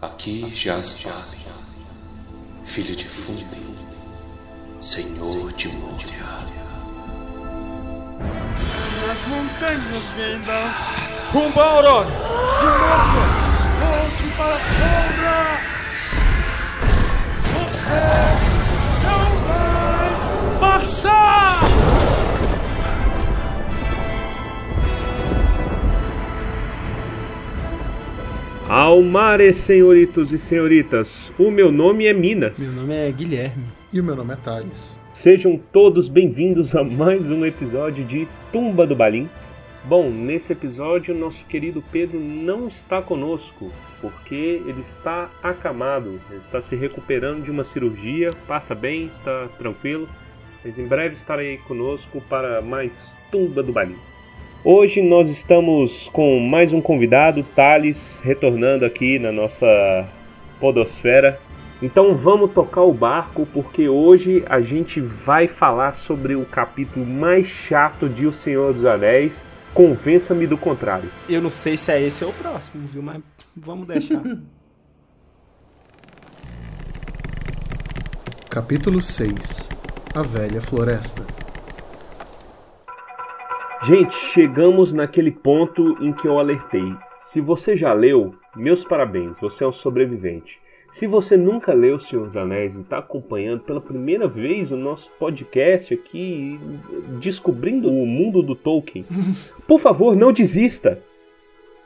Aqui jaz Vale, filho de Fundem, senhor de Moria. Nas montanhas Gandalf, rumo a Aurora, de novo, volte para a sombra! Você não vai passar! Almares, senhoritos e senhoritas, o meu nome é Minas. Meu nome é Guilherme. E o meu nome é Thales. Sejam todos bem-vindos a mais um episódio de Tumba do Balim. Bom, nesse episódio, nosso querido Pedro não está conosco, porque ele está acamado, ele está se recuperando de uma cirurgia, passa bem, está tranquilo, mas em breve estarei conosco para mais Tumba do Balim. Hoje nós estamos com mais um convidado, Thales, retornando aqui na nossa podosfera. Então vamos tocar o barco porque hoje a gente vai falar sobre o capítulo mais chato de O Senhor dos Anéis. Convença-me do contrário. Eu não sei se é esse ou o próximo, viu? Mas vamos deixar. Capítulo 6 A Velha Floresta Gente, chegamos naquele ponto em que eu alertei. Se você já leu, meus parabéns, você é um sobrevivente. Se você nunca leu Senhor dos Anéis e está acompanhando pela primeira vez o nosso podcast aqui, descobrindo o mundo do Tolkien, por favor, não desista.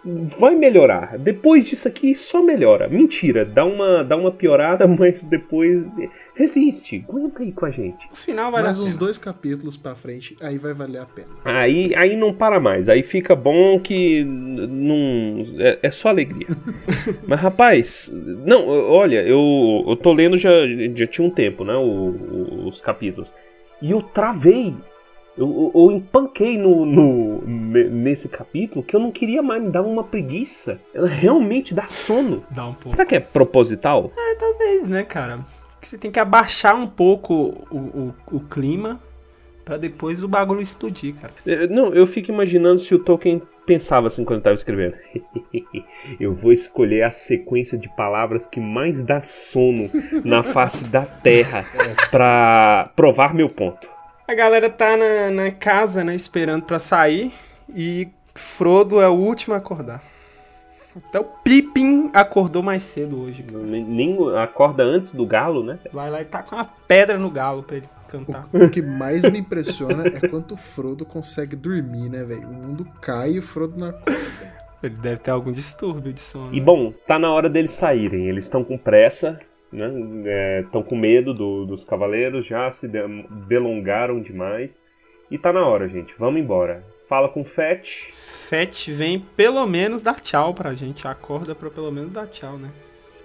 Vai melhorar. Depois disso aqui, só melhora. Mentira, dá uma, dá uma piorada, mas depois resiste. Aguenta aí com a gente. No final vai Mais uns pena. dois capítulos pra frente, aí vai valer a pena. Aí, aí não para mais. Aí fica bom que não é, é só alegria. Mas rapaz, não, olha, eu, eu tô lendo já, já tinha um tempo, né, o- o- os capítulos. E eu travei. Eu, eu, eu empanquei no, no- ne- nesse capítulo que eu não queria mais me dar uma preguiça. Ela realmente dá sono. Dá um pouco. Será que é proposital? É, talvez, né, cara? Porque Você tem que abaixar um pouco o, o, o clima pra depois o bagulho explodir, cara. É, Não, eu fico imaginando se o Tolkien pensava assim quando estava escrevendo. eu vou escolher a sequência de palavras que mais dá sono na face da Terra pra provar meu ponto. A galera tá na, na casa, né, esperando pra sair. E Frodo é o último a acordar. Até o Pippin acordou mais cedo hoje. cara. Nem acorda antes do galo, né? Vai lá e tá com uma pedra no galo pra ele cantar. O que mais me impressiona é quanto o Frodo consegue dormir, né, velho? O mundo cai e o Frodo não acorda. Ele deve ter algum distúrbio de sono. E né? bom, tá na hora deles saírem. Eles estão com pressa, né? Estão com medo do- dos cavaleiros, já se de- delongaram demais. E tá na hora, gente. Vamos embora. Fala com o Fett. Fett vem pelo menos dar tchau pra gente. Acorda pra pelo menos dar tchau, né?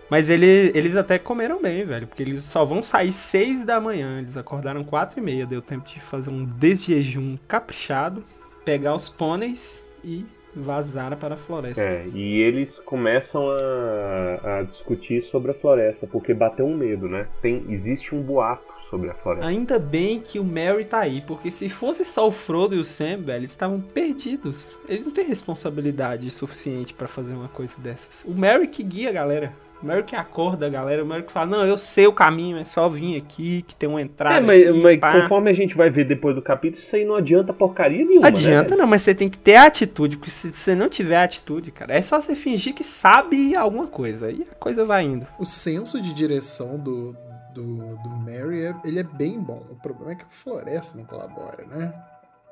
Mas ele- eles até comeram bem, velho. Porque eles só vão sair seis da manhã. Eles acordaram quatro e meia. Deu tempo de fazer um desjejum caprichado. Pegar os pôneis e vazar para a floresta. É, e eles começam a, a discutir sobre a floresta, porque bateu um medo, né? Tem, existe um boato sobre a floresta. Ainda bem que o Merry tá aí, porque se fosse só o Frodo e o Sam, velho, eles estavam perdidos. Eles não têm responsabilidade suficiente pra fazer uma coisa dessas. O Merry que guia a galera. Que acorda a galera. O Merry que fala, não, eu sei o caminho, é só vir aqui, que tem uma entrada É, mas, aqui, mas pá." conforme a gente vai ver depois do capítulo, isso aí não adianta porcaria nenhuma. Adianta né? não, mas você tem que ter atitude, porque se você não tiver atitude, cara, é só você fingir que sabe alguma coisa, e a coisa vai indo. O senso de direção do, do, do Mary, é, ele é bem bom. O problema é que a floresta não colabora, né?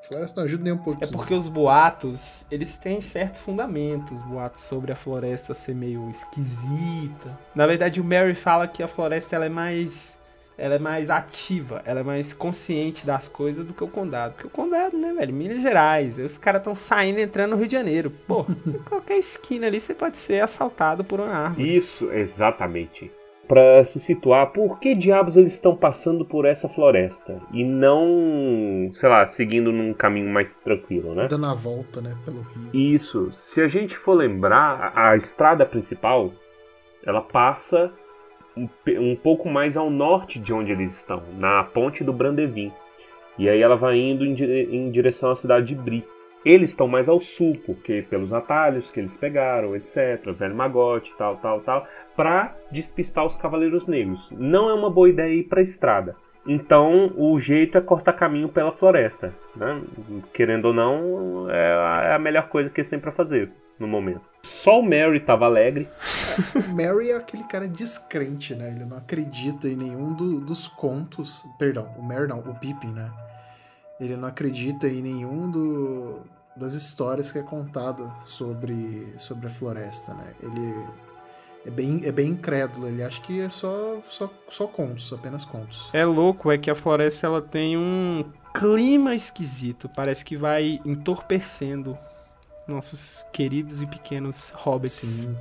A floresta não ajuda nem um É pouquinho. porque os boatos, eles têm certo fundamento, os boatos sobre a floresta ser meio esquisita. Na verdade, o Mary fala que a floresta ela é mais ela é mais ativa, ela é mais consciente das coisas do que o condado. Porque o condado, né, velho, Minas Gerais, os caras estão saindo e entrando no Rio de Janeiro. Pô, em qualquer esquina ali você pode ser assaltado por uma árvore. Isso, exatamente. Pra se situar, por que diabos eles estão passando por essa floresta? E não, sei lá, seguindo num caminho mais tranquilo, né? Dando a volta, né, pelo rio. Isso. Se a gente for lembrar, a, a estrada principal, ela passa um, um pouco mais ao norte de onde eles estão, na ponte do Brandevin. E aí ela vai indo em, em direção à cidade de Bri. Eles estão mais ao sul, porque pelos atalhos que eles pegaram, etc, velho magote, tal, tal, tal, para despistar os cavaleiros negros. Não é uma boa ideia ir para a estrada. Então o jeito é cortar caminho pela floresta, né? Querendo ou não, é a melhor coisa que eles têm para fazer no momento. Só o Mary tava alegre. O Mary é aquele cara descrente, né? Ele não acredita em nenhum do, dos contos. Perdão, o Mary não, o Pippin, né? Ele não acredita em nenhum do, das histórias que é contada sobre, sobre a floresta, né? Ele é bem, é bem incrédulo, ele acha que é só, só, só contos, apenas contos. É louco, é que a floresta ela tem um clima esquisito, parece que vai entorpecendo nossos queridos e pequenos hobbits. Sim.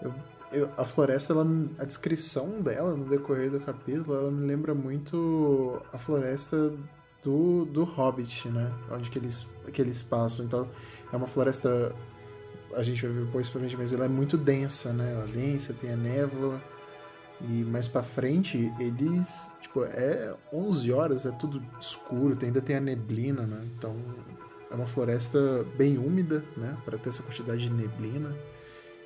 Eu, eu, a floresta, ela, a descrição dela no decorrer do capítulo, ela me lembra muito a floresta do, do Hobbit, né? Onde que eles, que eles passam. Então, é uma floresta a gente vai ver depois pra frente, mas ela é muito densa, né? Ela é densa, tem a névoa. E mais pra frente, eles. Tipo, é 11 horas, é tudo escuro, ainda tem a neblina, né? Então é uma floresta bem úmida, né? Para ter essa quantidade de neblina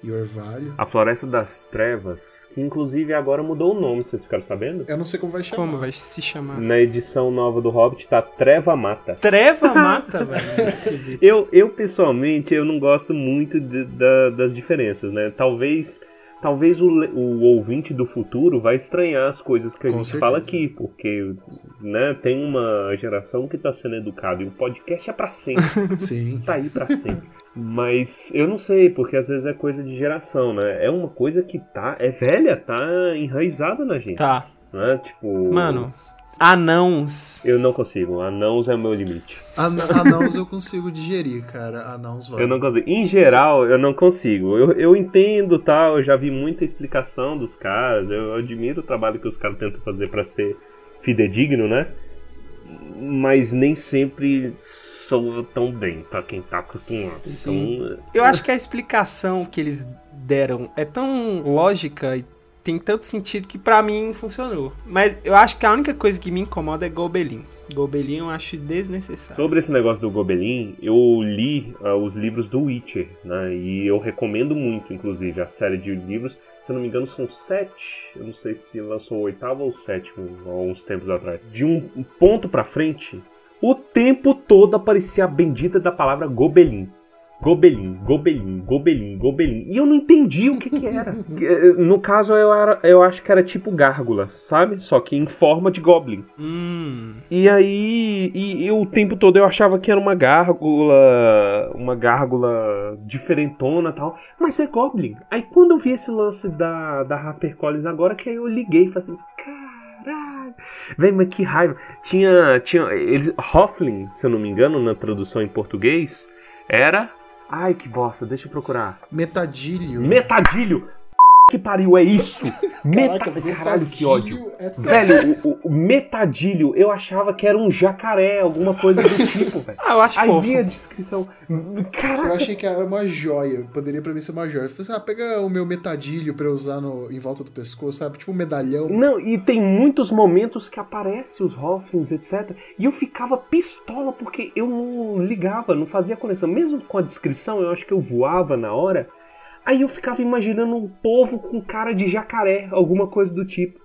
e orvalho. A Floresta das Trevas, que inclusive agora mudou o nome, vocês ficaram sabendo? Eu não sei como vai chamar. Como vai se chamar? Na edição nova do Hobbit tá Treva Mata. Treva Mata, velho. É esquisito. Eu, eu, pessoalmente, eu não gosto muito de, da, das diferenças, né? Talvez talvez o, o ouvinte do futuro vai estranhar as coisas que a Com gente certeza. fala aqui, porque né, tem uma geração que está sendo educada e o podcast é para sempre, Sim. tá aí para sempre. Mas eu não sei, porque às vezes é coisa de geração, né? É uma coisa que tá. É velha, tá enraizada na gente. Tá. Né? Tipo. Mano, anãos. Eu não consigo. Anãos é o meu limite. An anãos eu consigo digerir, cara. Anãos vai. Eu não consigo. Em geral, eu não consigo. Eu, eu entendo, tá? Eu já vi muita explicação dos caras. Eu admiro o trabalho que os caras tentam fazer pra ser fidedigno, né? Mas nem sempre soa tão bem pra quem tá acostumado. Sim. Então, Eu acho que a explicação que eles deram é tão lógica e tem tanto sentido que pra mim funcionou. Mas eu acho que a única coisa que me incomoda é Gobelin. Gobelin eu acho desnecessário. Sobre esse negócio do Gobelin, eu li ah, os livros do Witcher, né? E eu recomendo muito, inclusive, a série de livros. Se eu não me engano, são sete. Eu não sei se lançou o oitavo ou o sétimo, há uns tempos atrás. De um ponto pra frente, o tempo todo aparecia a bendita da palavra Gobelin. Gobelin, Gobelin, Gobelin, Gobelin. E eu não entendi o que que era. No caso, eu, era, eu acho que era tipo gárgula, sabe? Só que em forma de Goblin. Hum. E aí, e, e o tempo todo eu achava que era uma gárgula, uma gárgula diferentona e tal, mas é Goblin. Aí quando eu vi esse lance da, da HarperCollins agora, que aí eu liguei e falei assim, caralho, vem, mas que raiva. Tinha, tinha, eles, Hoffling, se eu não me engano, na tradução em português, era, ai que bosta, deixa eu procurar. Metadilho. Metadilho! Que pariu, é isso? Caraca, Meta... Caralho, que ódio. metadilho é- Velho, o, o- o metadilho, eu achava que era um jacaré, alguma coisa do tipo, velho. Ah, eu acho Aí fofo. vi a descrição. Eu Caraca. achei que era uma joia. Poderia pra mim ser uma joia. Eu falei assim, ah, pega o meu metadilho pra eu usar no, em volta do pescoço, sabe? Tipo um medalhão. Não, e tem muitos momentos que aparecem os Hofflings, etc. E eu ficava pistola porque eu não ligava, não fazia conexão. Mesmo com a descrição, eu acho que eu voava na hora. Aí eu ficava imaginando um povo com cara de jacaré, alguma coisa do tipo.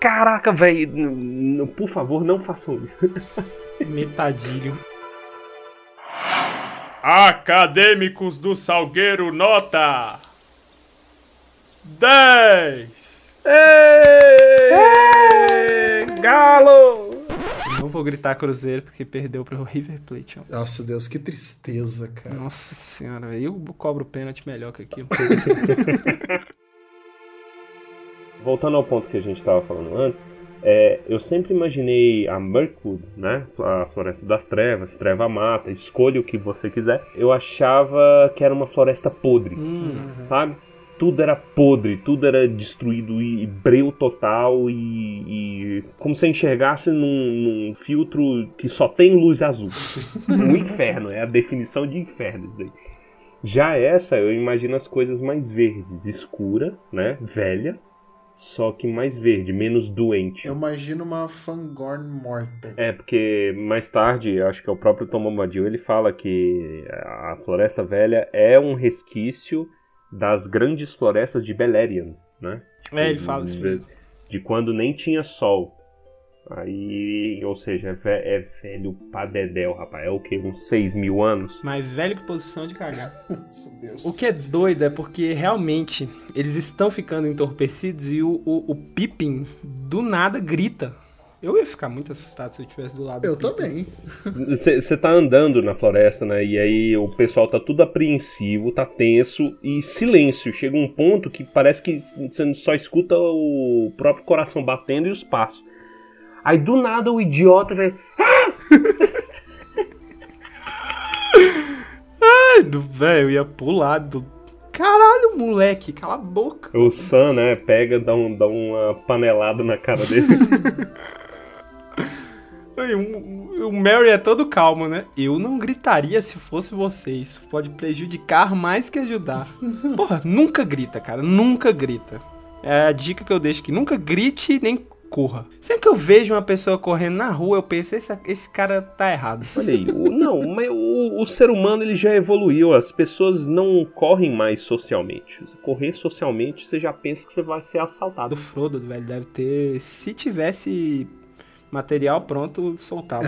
Caraca, velho, por favor, não façam isso. Metadilho. Acadêmicos do Salgueiro, nota 10. Ê! Galo! Não vou gritar Cruzeiro porque perdeu pro River Plate. ó. Nossa, Deus, que tristeza, cara. Nossa senhora, eu cobro pênalti melhor que aquilo. Voltando ao ponto que a gente estava falando antes, é, eu sempre imaginei a Mirkwood, né? A Floresta das Trevas, Treva Mata, escolha o que você quiser. Eu achava que era uma floresta podre, Hum, sabe? Tudo era podre, tudo era destruído e, e breu total e, e como se enxergasse num, num filtro que só tem luz azul. um inferno, é a definição de inferno isso daí. Já essa, eu imagino as coisas mais verdes, escura, né? Velha, só que mais verde, menos doente. Eu imagino uma Fangorn morta. É, porque mais tarde, acho que é o próprio Tom Bombadil, ele fala que a Floresta Velha é um resquício das grandes florestas de Beleriand, né? É, ele fala isso de, mesmo. de quando nem tinha sol. Aí, ou seja, é, ve- é velho pra dedéu, rapaz. É o que? Uns 6 mil anos? Mais velho que posição de cagar. Nossa, Deus. O que é doido é porque realmente eles estão ficando entorpecidos e o, o, o Pippin do nada grita. Eu ia ficar muito assustado se eu estivesse do lado Eu do também. Você tá andando na floresta, né? E aí o pessoal tá tudo apreensivo, tá tenso e silêncio. Chega um ponto que parece que você só escuta o próprio coração batendo e os passos. Aí do nada o idiota vai. Ai, do velho, eu ia pular do. Caralho, moleque, cala a boca. O Sam, né? Pega, dá, um, dá uma panelada na cara dele. O, o Mary é todo calmo, né? Eu não gritaria se fosse você. Isso pode prejudicar mais que ajudar. Porra, nunca grita, cara. Nunca grita. É a dica que eu deixo aqui. Nunca grite nem corra. Sempre que eu vejo uma pessoa correndo na rua, eu penso, esse, esse cara tá errado. Olha aí, o- não, mas o, o ser humano ele já evoluiu. As pessoas não correm mais socialmente. Se correr socialmente, você já pensa que você vai ser assaltado. Do Frodo, velho, deve ter. Se tivesse material pronto, soltava.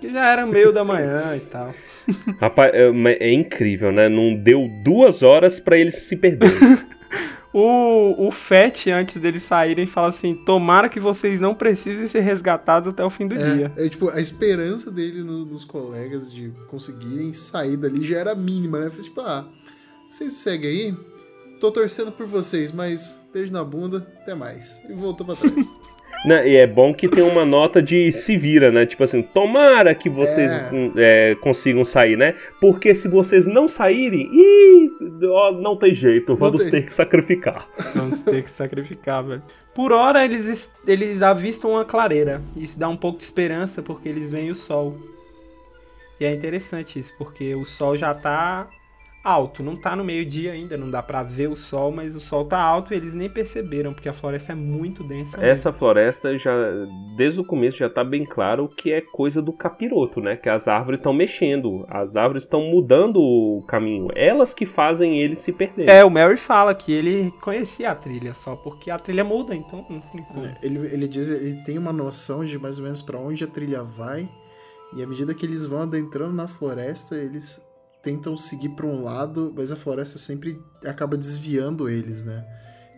Que já era meio da manhã e tal. Rapaz, é, é incrível, né? Não deu duas horas pra eles se perderem. O, o Fett, antes deles saírem, fala assim: Tomara que vocês não precisem ser resgatados até o fim do dia. É, é, tipo, a esperança dele no- nos colegas de conseguirem sair dali já era mínima, né? Foi tipo, ah, vocês seguem aí? Tô torcendo por vocês, mas beijo na bunda, até mais. E voltou pra trás. Né, E é bom que tem uma nota de se vira, né? Tipo assim, tomara que vocês é, consigam sair, né? Porque se vocês não saírem, ih, ó, não tem jeito, vamos tem. ter que sacrificar. Vamos ter que sacrificar, velho. Por hora, eles, es- eles avistam uma clareira. Isso dá um pouco de esperança, porque eles veem o sol. E é interessante isso, porque o sol já tá alto. Não tá no meio-dia ainda, não dá pra ver o sol, mas o sol tá alto e eles nem perceberam, porque a floresta é muito densa. mesmo. Essa floresta já, desde o começo, já tá bem claro que é coisa do capiroto, né? Que as árvores estão mexendo, as árvores estão mudando o caminho. Elas que fazem eles se perderem. É, o Mary fala que ele conhecia a trilha só porque a trilha muda, então não tem como. ele, ele diz, ele tem uma noção de mais ou menos pra onde a trilha vai. E à medida que eles vão adentrando na floresta, eles tentam seguir pra um lado, mas a floresta sempre acaba desviando eles, né?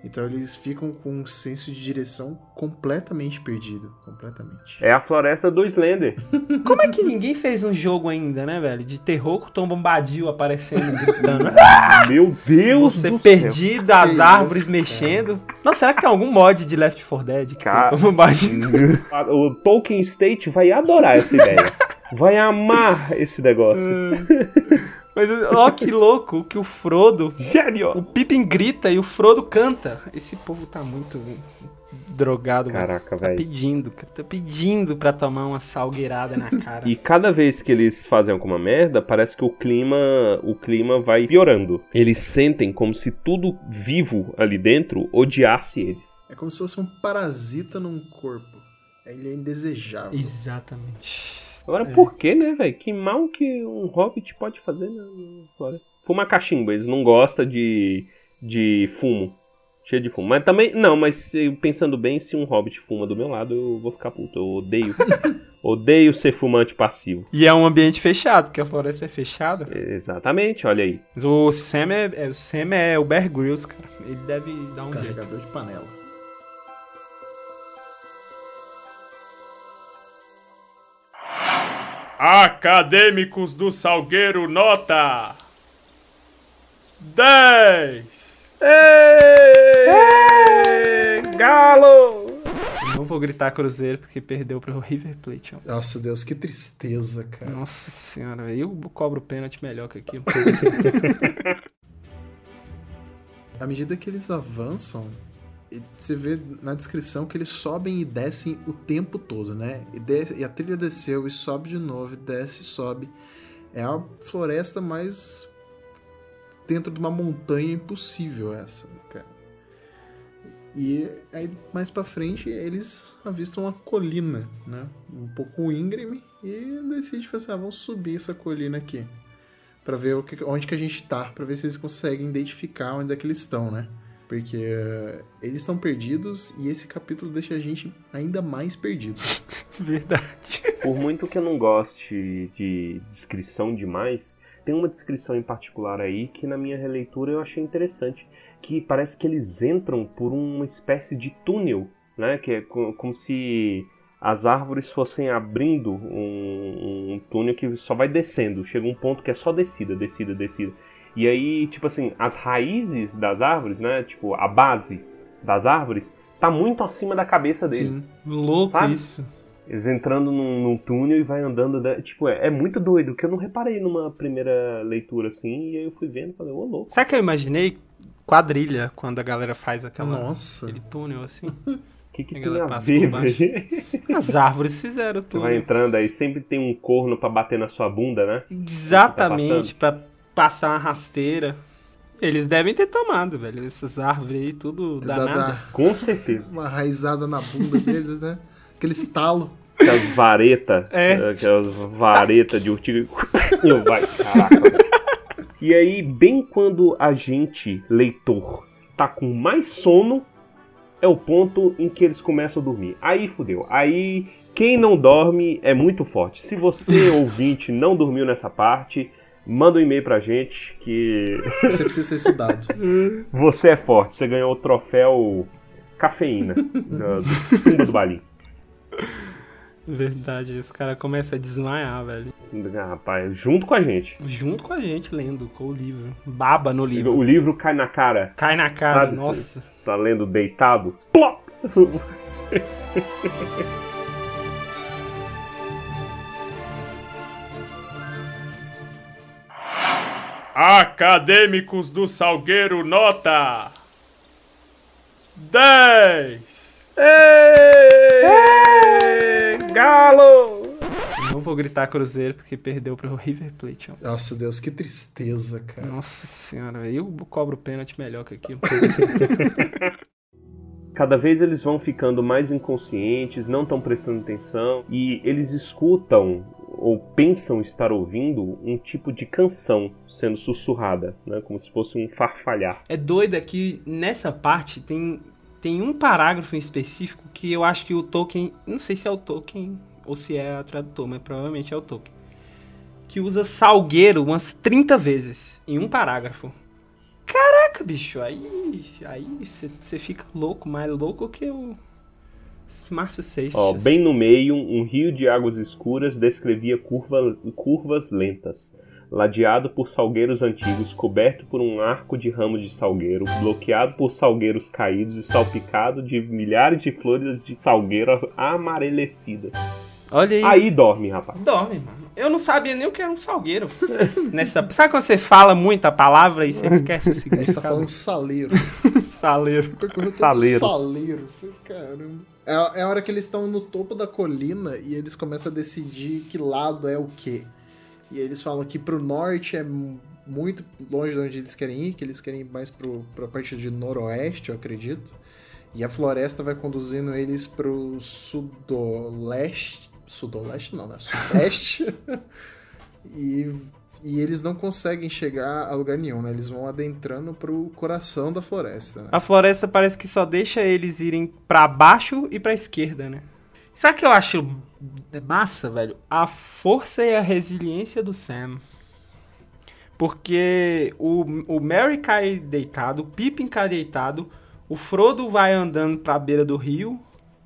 Então eles ficam com um senso de direção completamente perdido. Completamente. É a floresta do Slender. Como é que ninguém fez um jogo ainda, né, velho? De terror com o Tom Bombadil aparecendo, gritando. Meu Deus Você do perdido, as Que árvores mexendo. Nossa, será que tem algum mod de Left 4 Dead que Cara. tem Tom Bombadil? céu. O Tolkien State vai adorar essa ideia. Vai amar esse negócio. Mas ó que louco que o Frodo, o Gênio! Pippin grita e o Frodo canta. Esse povo tá muito drogado, mano. Caraca, Tá velho. pedindo, cara. Tá pedindo pra tomar uma salgueirada na cara. E cada vez que eles fazem alguma merda, parece que o clima, o clima vai piorando. Eles sentem como se tudo vivo ali dentro odiasse eles. É como se fosse um parasita num corpo. Ele é indesejável. Exatamente. Agora, É. por que, né, velho? Que mal que um hobbit pode fazer na na floresta? Fumar cachimbo, eles não gostam de, de fumo. Cheio de fumo. Mas também, não, mas pensando bem, se um hobbit fuma do meu lado, eu vou ficar puto. Eu odeio. odeio ser fumante passivo. E é um ambiente fechado, porque a floresta é fechada. Exatamente, olha aí. Mas O Sam é, é- o Sam é o Bear Grylls, cara. Ele deve dar um jeito. Carregador de panela. Acadêmicos do Salgueiro, nota 10. Ê! Galo! Eu Não vou gritar Cruzeiro porque perdeu pro River Plate. ó. Nossa, Deus, que tristeza, cara. Nossa senhora. Eu cobro pênalti melhor que aquilo. À medida que eles avançam, você vê na descrição que eles sobem e descem o tempo todo, né? E, desce- e a trilha desceu e sobe de novo, e desce e sobe. É a floresta mais dentro de uma montanha impossível essa, cara. E aí mais pra frente eles avistam uma colina, né? Um pouco íngreme e decidem fazer, assim, ah, vamos subir essa colina aqui para ver que, onde que a gente tá, para ver se eles conseguem identificar onde é que eles estão, né? Porque uh, eles estão perdidos e esse capítulo deixa a gente ainda mais perdido. Verdade. Por muito que eu não goste de descrição demais, tem uma descrição em particular aí que na minha releitura eu achei interessante, que parece que eles entram por uma espécie de túnel, né? Que é como se as árvores fossem abrindo um, um, túnel que só vai descendo. Chega um ponto que é só descida, descida, descida. E aí, tipo assim, as raízes das árvores, né? Tipo, a base das árvores tá muito acima da cabeça deles. Sim. Louco sabe? isso. Eles entrando num, num, túnel e vai andando. Da... Tipo, é, é, muito doido, que eu não reparei numa primeira leitura assim. E aí eu fui vendo e falei, ô louco. Sabe que eu imaginei? Quadrilha, quando a galera faz aquela, Nossa. aquele túnel assim. que, que tem a ver, As árvores fizeram tudo. Vai entrando aí, sempre tem um corno para bater na sua bunda, né? Exatamente, tá para passar uma rasteira. Eles devem ter tomado, velho. Essas árvores aí, tudo danado. Com certeza. Uma raizada na bunda deles, né? Aquele estalo. Aquelas varetas. É. Aquelas varetas de urtiga. Vai, caraca. E aí, bem quando a gente, leitor, tá com mais sono, é o ponto em que eles começam a dormir. Aí fudeu. Aí quem não dorme é muito forte. Se você, ouvinte, não dormiu nessa parte, manda um e-mail pra gente que. Você precisa ser estudado. você é forte, você ganhou o troféu cafeína do, do do Balim. Verdade, os caras começam a desmaiar, velho. Ah, rapaz, junto com a gente. Junto com a gente, lendo com o livro. Baba no livro. O livro cai na cara. Cai na cara, Sabe? nossa. Tá lendo deitado? Plop! Acadêmicos do Salgueiro, nota 10! Ei! Ei! Galo! Não vou gritar Cruzeiro porque perdeu pro River Plate. Ó. Nossa, Deus, que tristeza, cara. Nossa senhora, eu cobro pênalti melhor que aquilo. Cada vez eles vão ficando mais inconscientes, não estão prestando atenção e eles escutam ou pensam estar ouvindo um tipo de canção sendo sussurrada, né? como se fosse um farfalhar. É doido é que nessa parte tem, tem um parágrafo em específico que eu acho que o Tolkien, não sei se é o Tolkien ou se é a tradutor, mas provavelmente é o Tolkien, que usa salgueiro umas 30 vezes em um parágrafo. Caraca, bicho, aí aí você fica louco, mais louco que o Márcio Seixas. Ó, bem no meio, um rio de águas escuras descrevia curva, curvas lentas, ladeado por salgueiros antigos, coberto por um arco de ramos de salgueiro, bloqueado por salgueiros caídos e salpicado de milhares de flores de salgueiro amarelecidas. Olha aí. Aí dorme, rapaz. Dorme, mano. Eu não sabia nem o que era um salgueiro. Nessa... Sabe quando você fala muita palavra e você esquece o seguinte? Você tá falando saleiro. saleiro. Saleiro. Saleiro. Caramba. É, é a hora que eles estão no topo da colina e eles começam a decidir que lado é o quê. E eles falam que pro norte é muito longe de onde eles querem ir, que eles querem ir mais pro, pra parte de noroeste, eu acredito. E a floresta vai conduzindo eles pro sudoleste. Sudoleste não, né? Sudeste. e e eles não conseguem chegar a lugar nenhum, né? Eles vão adentrando pro coração da floresta. Né? A floresta parece que só deixa eles irem para baixo e para esquerda, né? Sabe o que eu acho massa, velho? A força e a resiliência do Sam. Porque o, o Merry cai deitado, o Pippin cai deitado, o Frodo vai andando pra beira do rio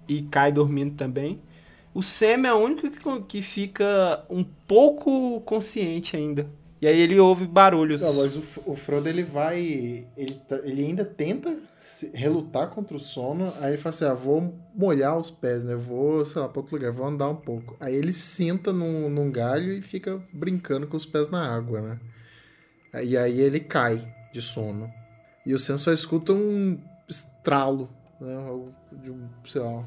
e cai dormindo também. O Sam é o único que, que fica um pouco consciente ainda. E aí ele ouve barulhos. Não, mas o, o Frodo ele vai. Ele, tá, ele ainda tenta relutar contra o sono. Aí ele fala assim: ah, vou molhar os pés, né? Vou, sei lá, pra outro lugar, vou andar um pouco. Aí ele senta num, num galho e fica brincando com os pés na água, né? E aí ele cai de sono. E o Sam só escuta um estralo, né? De um, sei lá,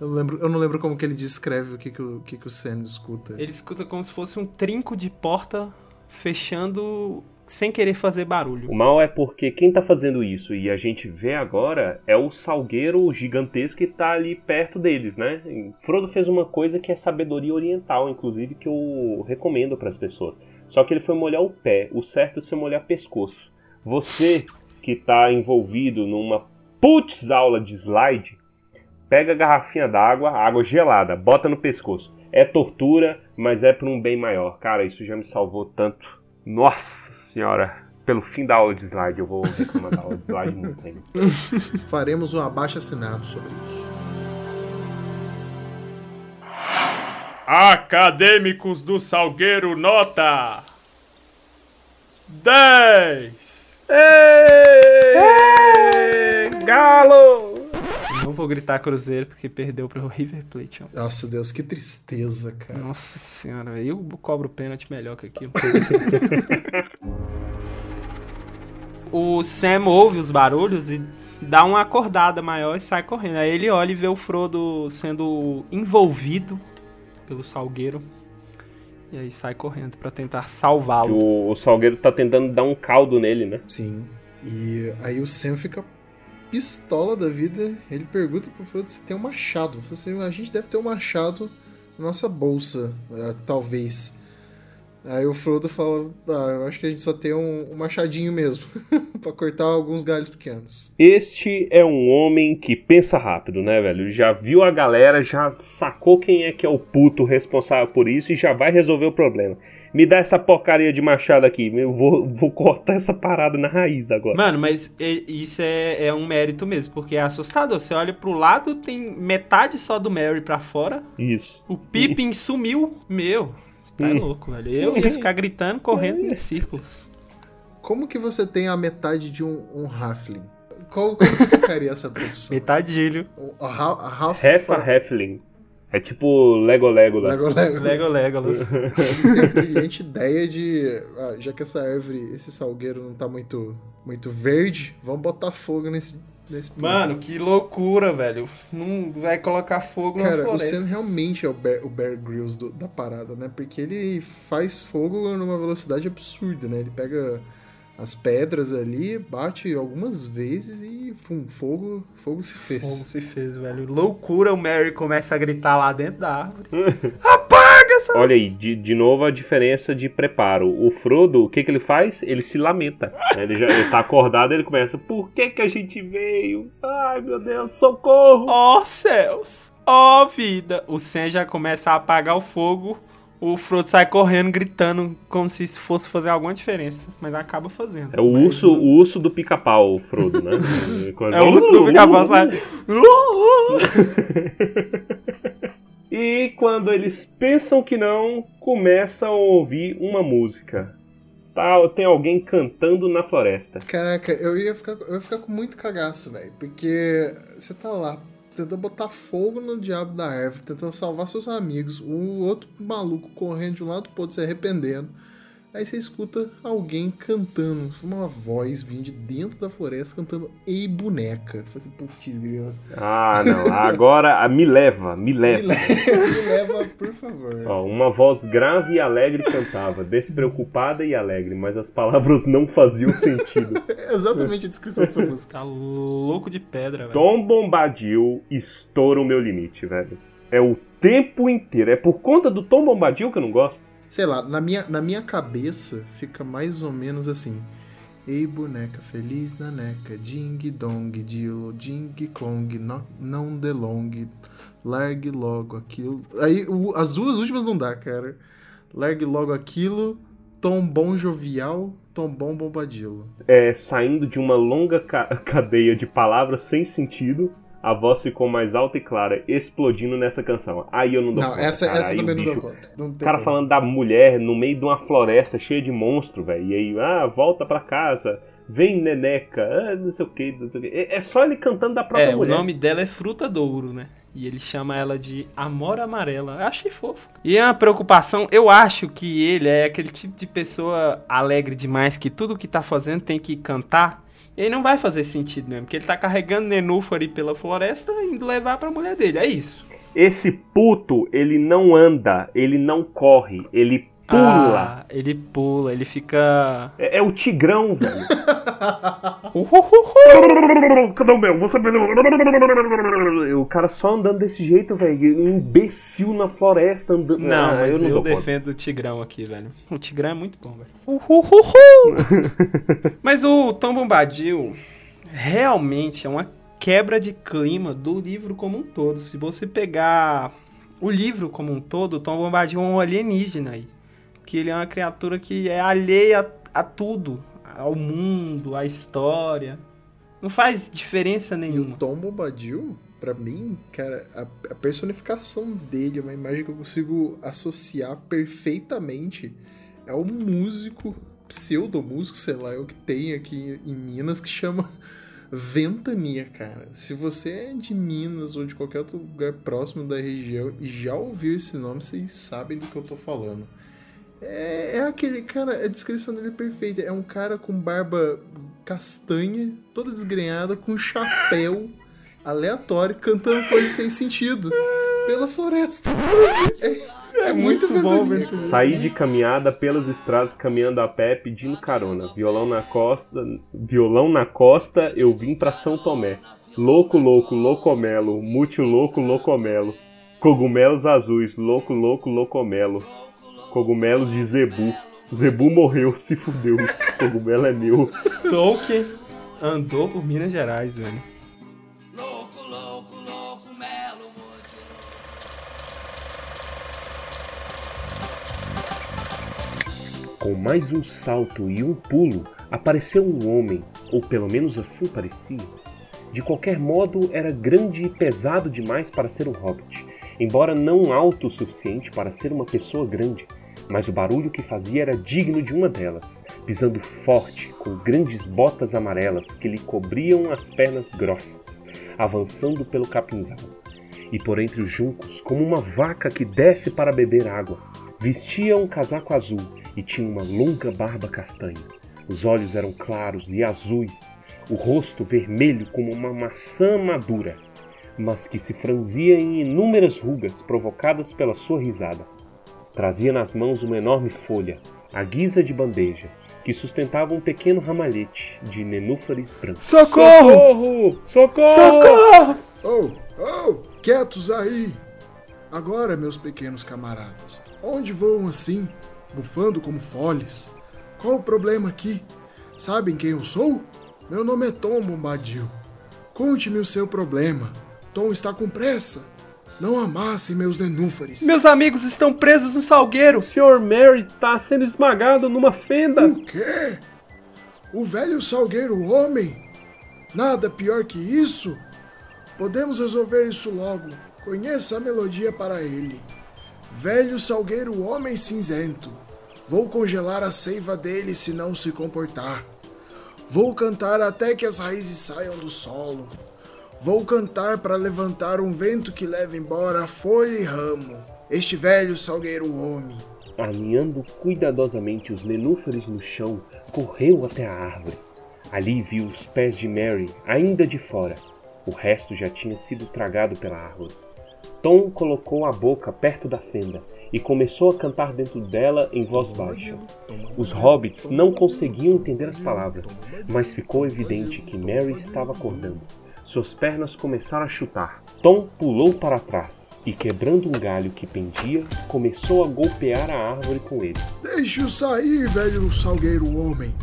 eu não lembro, eu não lembro como que ele descreve o que, que, o, que, que o Sam escuta. Ele escuta como se fosse um trinco de porta fechando sem querer fazer barulho. O mal é porque quem tá fazendo isso e a gente vê agora é o salgueiro gigantesco que tá ali perto deles, né? Frodo fez uma coisa que é sabedoria oriental, inclusive, que eu recomendo para as pessoas. Só que ele foi molhar o pé, o certo é você molhar pescoço. Você que tá envolvido numa putz aula de slide, pega a garrafinha d'água, água gelada, bota no pescoço. É tortura, mas é para um bem maior. Cara, isso já me salvou tanto. Nossa senhora, pelo fim da aula de slide, eu vou reclamar da aula de slide muito ainda. Faremos um abaixo assinado sobre isso. Acadêmicos do Salgueiro, nota 10. Ei! Vou gritar Cruzeiro porque perdeu pro River Plate. ó. Nossa, Deus, que tristeza, cara. Nossa senhora, eu cobro pênalti melhor que aquilo. o Sam ouve os barulhos e dá uma acordada maior e sai correndo. Aí ele olha e vê o Frodo sendo envolvido pelo Salgueiro. E aí sai correndo pra tentar salvá-lo. O, o salgueiro tá tentando dar um caldo nele, né? Sim. E aí o Sam fica pistola da vida. Ele pergunta pro Frodo se tem um machado. Assim, a gente deve ter um machado na nossa bolsa, eh, talvez. Aí o Frodo fala, ah, eu acho que a gente só tem um, um machadinho mesmo, pra cortar alguns galhos pequenos. Este é um homem que pensa rápido, né, velho? Já viu a galera, já sacou quem é que é o puto responsável por isso e já vai resolver o problema. Me dá essa porcaria de machado aqui, eu vou, vou cortar essa parada na raiz agora. Mano, mas isso é, é um mérito mesmo, porque é assustador. Você olha pro lado, tem metade só do Mary pra fora. Isso. O Pippin sumiu. Meu, você tá Hum. louco, velho. Eu ia ficar gritando, correndo em círculos. Como que você tem a metade de um, um halfling? Qual, como que ficaria essa tradução? Metadilho. O- a, ha- a half, Hefa Heflin. É tipo Lego Legolas. Lego, Lego. Lego Legolas. Eles têm a brilhante ideia de, ah, já que essa árvore, esse salgueiro não tá muito, muito verde, vamos botar fogo nesse. Mano, que loucura, velho. Não vai colocar fogo na Cara, o floresta. Sam realmente é o Bear, o Bear Grylls do- da parada, né? Porque ele faz fogo numa velocidade absurda, né? Ele pega as pedras ali, bate algumas vezes e fum, fogo, fogo se fez. Como se fez, velho. Loucura, o Mary começa a gritar lá dentro da árvore. Apaga essa... Olha aí, de, de novo a diferença de preparo. O Frodo, o que, que ele faz? Ele se lamenta. né? Ele já ele tá acordado ele começa: Por que, que a gente veio? Ai meu Deus, socorro! Ó céus, ó vida. O Sam já começa a apagar o fogo. O Frodo sai correndo, gritando, como se isso fosse fazer alguma diferença. Mas acaba fazendo. É o urso, o urso do pica-pau, o Frodo, né? É o urso do pica-pau, sai. E quando eles pensam que não, começam a ouvir uma música. Tá, tem alguém cantando na floresta. Caraca, eu ia ficar, eu ia ficar com muito cagaço, velho. Porque você tá lá tentando botar fogo no diabo da árvore, tentando salvar seus amigos, o outro maluco correndo de um lado pro outro se arrependendo. Aí você escuta alguém cantando, uma voz vindo de dentro da floresta cantando Ei Boneca. Falei assim, putz, grila. Ah, não. Agora me leva, me Me leva. leva, me leva, por favor. Ó, uma voz grave e alegre cantava, despreocupada e alegre, mas as palavras não faziam sentido. É exatamente a descrição dessa música. Tá louco de pedra, velho. Tom Bombadil estoura o meu limite, velho. É o tempo inteiro. É por conta do Tom Bombadil que eu não gosto. Sei lá, na minha, na minha cabeça fica mais ou menos assim. Ei, boneca feliz na neca, ding dong, dilo, ding clong, no, não delong, largue logo aquilo. Aí o- as duas últimas não dá, cara. Largue logo aquilo, tom bom jovial, tom bom bombadilo. É, saindo de uma longa ca- cadeia de palavras sem sentido, a voz ficou mais alta e clara, explodindo nessa canção. Aí eu não dou Não, conta, essa, cara. essa Aí o também não dá bicho- conta. Não O cara falando da mulher no meio de uma floresta cheia de monstro, velho. E aí, ah, volta pra casa. Vem, neneca. Ah, não sei o que. Não o. É é só ele cantando da própria É, o mulher. nome dela é Fruta Douro, né? E ele chama ela de Amor Amarela. Eu achei fofo. E é uma preocupação, eu acho que ele é aquele tipo de pessoa alegre demais que tudo que tá fazendo tem que cantar. E não vai fazer sentido mesmo, porque ele tá carregando Nenúfar ali pela floresta e indo levar pra mulher dele. É isso. Esse puto, ele não anda, ele não corre, ele pula. Ah, ele pula, ele fica. É, é o tigrão, velho. Uhuhuhu. Cadê o meu? Você perdeu. O cara só andando desse jeito, velho. Um imbecil na floresta andando. Não, Ah, mas eu, não conta. defendo o Tigrão aqui, velho. O Tigrão é muito bom, velho. Uhuhuhu. mas o Tom Bombadil realmente é uma quebra de clima do livro como um todo. Se você pegar o livro como um todo, o Tom Bombadil é um alienígena aí. Que ele é uma criatura que é alheia a, tudo. Ao mundo, à história. Não faz diferença E o nenhuma. Tom Bombadil, pra mim, cara, a, a personificação dele é uma imagem que eu consigo associar perfeitamente. É um músico, pseudo-músico, sei lá, é o que tem aqui em Minas, que chama Ventania, cara. Se você é de Minas ou de qualquer outro lugar próximo da região e já ouviu esse nome, vocês sabem do que eu tô falando. É, é aquele cara, a descrição dele é perfeita. É um cara com barba castanha, toda desgrenhada, com chapéu aleatório, cantando coisas sem sentido pela floresta. É, é muito, muito bom, cara. Saí de caminhada pelas estradas caminhando a pé pedindo carona. Violão na costa, violão na costa, eu vim pra São Tomé. Louco, louco, loucomelo, mútil louco, loucomelo. Cogumelos azuis, louco, louco, loucomelo. Cogumelo de Zebu. Zebu morreu, se fudeu. Cogumelo é meu. Tolkien andou por Minas Gerais, velho. Com mais um salto e um pulo, apareceu um homem, ou pelo menos assim parecia. De qualquer modo, era grande e pesado demais para ser um hobbit, embora não alto o suficiente para ser uma pessoa grande. Mas o barulho que fazia era digno de uma delas, pisando forte, com grandes botas amarelas que lhe cobriam as pernas grossas, avançando pelo capinzal. E por entre os juncos, como uma vaca que desce para beber água, vestia um casaco azul e tinha uma longa barba castanha. Os olhos eram claros e azuis, o rosto vermelho como uma maçã madura, mas que se franzia em inúmeras rugas provocadas pela sua risada. Trazia nas mãos uma enorme folha, à guisa de bandeja, que sustentava um pequeno ramalhete de nenúfares brancos. Socorro! Socorro! Socorro! Socorro! Oh, oh, quietos aí! Agora, meus pequenos camaradas, onde voam assim, bufando como foles? Qual o problema aqui? Sabem quem eu sou? Meu nome é Tom Bombadil. Conte-me o seu problema. Tom está com pressa. Não amassem meus nenúfares. Meus amigos estão presos no salgueiro. O Sr. Mary está sendo esmagado numa fenda. O quê? O velho salgueiro homem? Nada pior que isso? Podemos resolver isso logo. Conheça a melodia para ele. Velho salgueiro homem cinzento. Vou congelar a seiva dele se não se comportar. Vou cantar até que as raízes saiam do solo. Vou cantar para levantar um vento que leve embora folha e ramo. Este velho salgueiro homem. Alinhando cuidadosamente os nenúfares no chão, correu até a árvore. Ali viu os pés de Mary, ainda de fora. O resto já tinha sido tragado pela árvore. Tom colocou a boca perto da fenda e começou a cantar dentro dela em voz baixa. Os hobbits não conseguiam entender as palavras, mas ficou evidente que Mary estava acordando. Suas pernas começaram a chutar. Tom pulou para trás e, quebrando um galho que pendia, começou a golpear a árvore com ele. Deixe-o sair, velho salgueiro homem.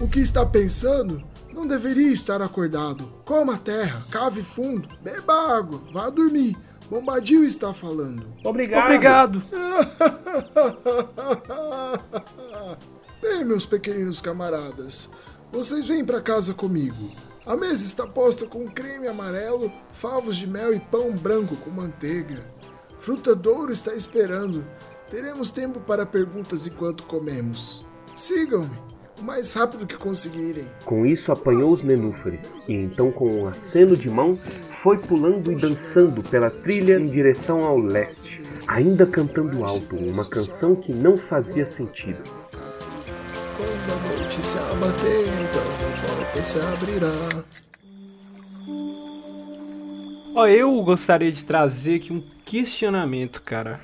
O que está pensando? Não deveria estar acordado. Coma a terra, cave fundo, beba água, vá dormir. Bombadil está falando. Obrigado! Obrigado. Bem, meus pequeninos camaradas, vocês vêm para casa comigo. A mesa está posta com creme amarelo, favos de mel e pão branco com manteiga. Fruta douro está esperando. Teremos tempo para perguntas enquanto comemos. Sigam-me, o mais rápido que conseguirem. Com isso apanhou os nenúfares e então com um aceno de mão foi pulando e dançando pela trilha em direção ao leste, ainda cantando alto uma canção que não fazia sentido. Se abater, então a porta se abrirá. Ó, eu gostaria de trazer aqui um questionamento, cara.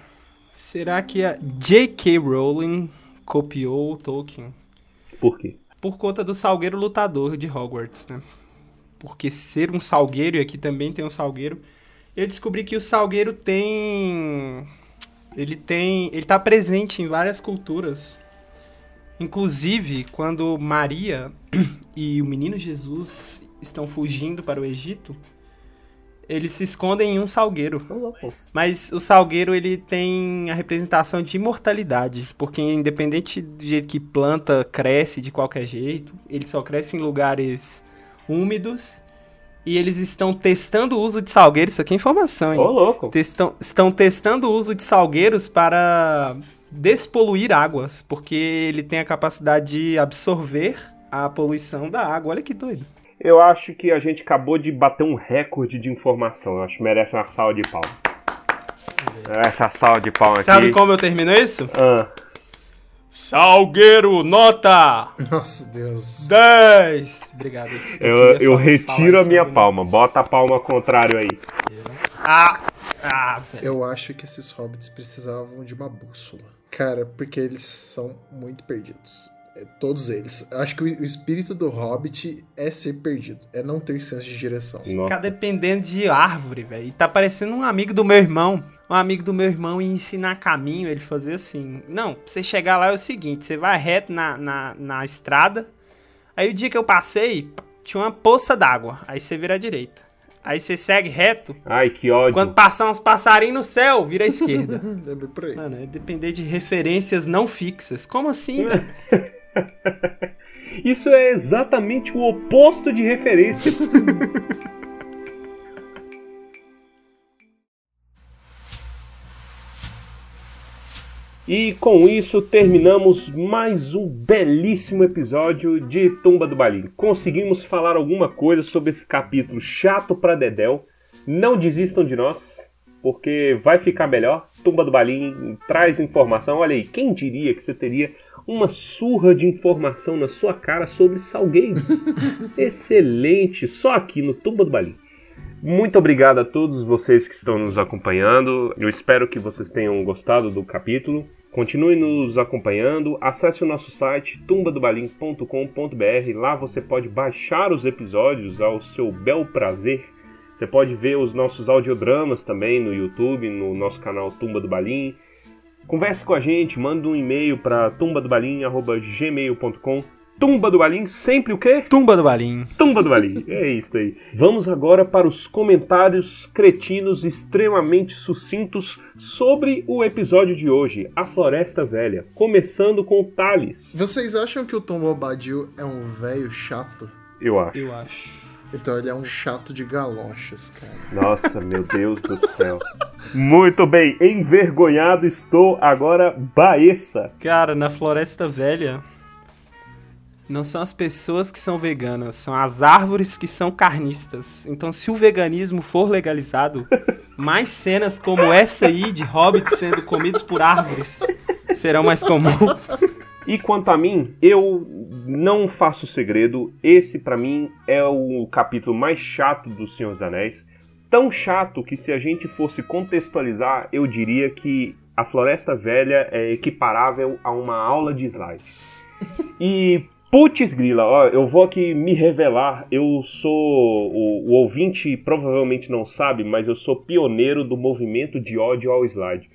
Será que a J.K. Rowling copiou o Tolkien? Por quê? Por conta do Salgueiro Lutador de Hogwarts, né? Porque ser um salgueiro, e aqui também tem um salgueiro, eu descobri que o salgueiro tem. Ele tem. Ele tá presente em várias culturas. Inclusive, quando Maria e o menino Jesus estão fugindo para o Egito, eles se escondem em um salgueiro. Mas o salgueiro ele tem a representação de imortalidade, porque independente do jeito que planta cresce de qualquer jeito, ele só cresce em lugares úmidos e eles estão testando o uso de salgueiros. Isso aqui é informação, hein? Ô, louco. Testam- estão testando o uso de salgueiros para despoluir águas, porque ele tem a capacidade de absorver a poluição da água. Olha que doido. Eu acho que a gente acabou de bater um recorde de informação. Eu acho que merece uma salva de palmas. Essa salva de palmas Sabe aqui. como eu termino isso? Ah, Salgueiro, nota Nossa, Deus. 10. Obrigado. eu, eu falar- retiro a minha palma. Bota a palma ao contrário aí. Ah, ah, velho. Eu acho que esses hobbits precisavam de uma bússola. Cara, porque eles são muito perdidos. É, todos eles. Eu acho que o, o espírito do hobbit é ser perdido. É não ter senso de direção. Ficar Nossa. dependendo de árvore, velho. E tá parecendo um amigo do meu irmão. Um amigo do meu irmão ia ensinar caminho, ele fazia assim. Não, pra você chegar lá é o seguinte: você vai reto na, na, na estrada. Aí o dia que eu passei, tinha uma poça d'água. Aí você vira à direita. Aí você segue reto. Ai, que ódio. Quando passar uns passarinhos no céu, vira à esquerda. Bem por aí. Mano, é depender de referências não fixas. Como assim, velho? Isso é exatamente o oposto de referência. E com isso terminamos mais um belíssimo episódio de Tumba do Balim. Conseguimos falar alguma coisa sobre esse capítulo chato pra Dedel. Não desistam de nós, porque vai ficar melhor. Tumba do Balim traz informação. Olha aí, quem diria que você teria uma surra de informação na sua cara sobre Salgueiro? Excelente, só aqui no Tumba do Balim. Muito obrigado a todos vocês que estão nos acompanhando. Eu espero que vocês tenham gostado do capítulo. Continue nos acompanhando. Acesse o nosso site tumbadobalim.com.br. Lá você pode baixar os episódios ao seu bel prazer. Você pode ver os nossos audiodramas também no YouTube, no nosso canal Tumba do Balim. Converse com a gente, manda um e-mail para tumbadobalim.gmail.com Tumba do Balim, sempre o quê? Tumba do Balim. Tumba do Balim, é isso aí. Vamos agora para os comentários cretinos extremamente sucintos sobre o episódio de hoje, A Floresta Velha. Começando com o Thales, Vocês acham que o Tom Bobadil é um velho chato? eu acho. Eu acho. Então ele é um chato de galochas, cara. Nossa, meu Deus do céu. Muito bem, envergonhado estou agora, Baessa. Cara, na Floresta Velha, não são as pessoas que são veganas, são as árvores que são carnistas. Então, se o veganismo for legalizado, mais cenas como essa aí de hobbits sendo comidos por árvores serão mais comuns. E quanto a mim, eu não faço segredo. Esse pra mim é o capítulo mais chato do Senhor dos Anéis. Tão chato que se a gente fosse contextualizar, eu diria que a Floresta Velha é equiparável a uma aula de slide. E putz grila, ó, eu vou aqui me revelar. Eu sou o, o ouvinte provavelmente não sabe, mas eu sou pioneiro do movimento de ódio ao slide.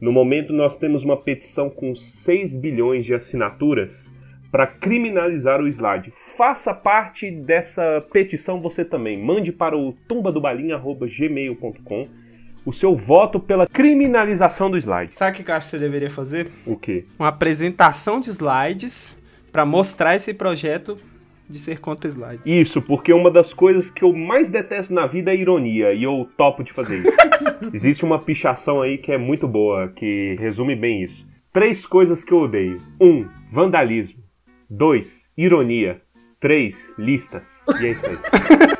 No momento, nós temos uma petição com 6 bilhões de assinaturas para criminalizar o slide. Faça parte dessa petição você também. Mande para o tumbadobalim.gmail.com o seu voto pela criminalização do slide. Sabe o que eu acho que você deveria fazer? O quê? Uma apresentação de slides pra mostrar esse projeto de ser contra slides. Isso, porque uma das coisas que eu mais detesto na vida é ironia, e eu topo de fazer isso. Existe uma pichação aí que é muito boa, que resume bem isso. Três coisas que eu odeio. Um, vandalismo. Dois, ironia. Três, listas. E é isso aí.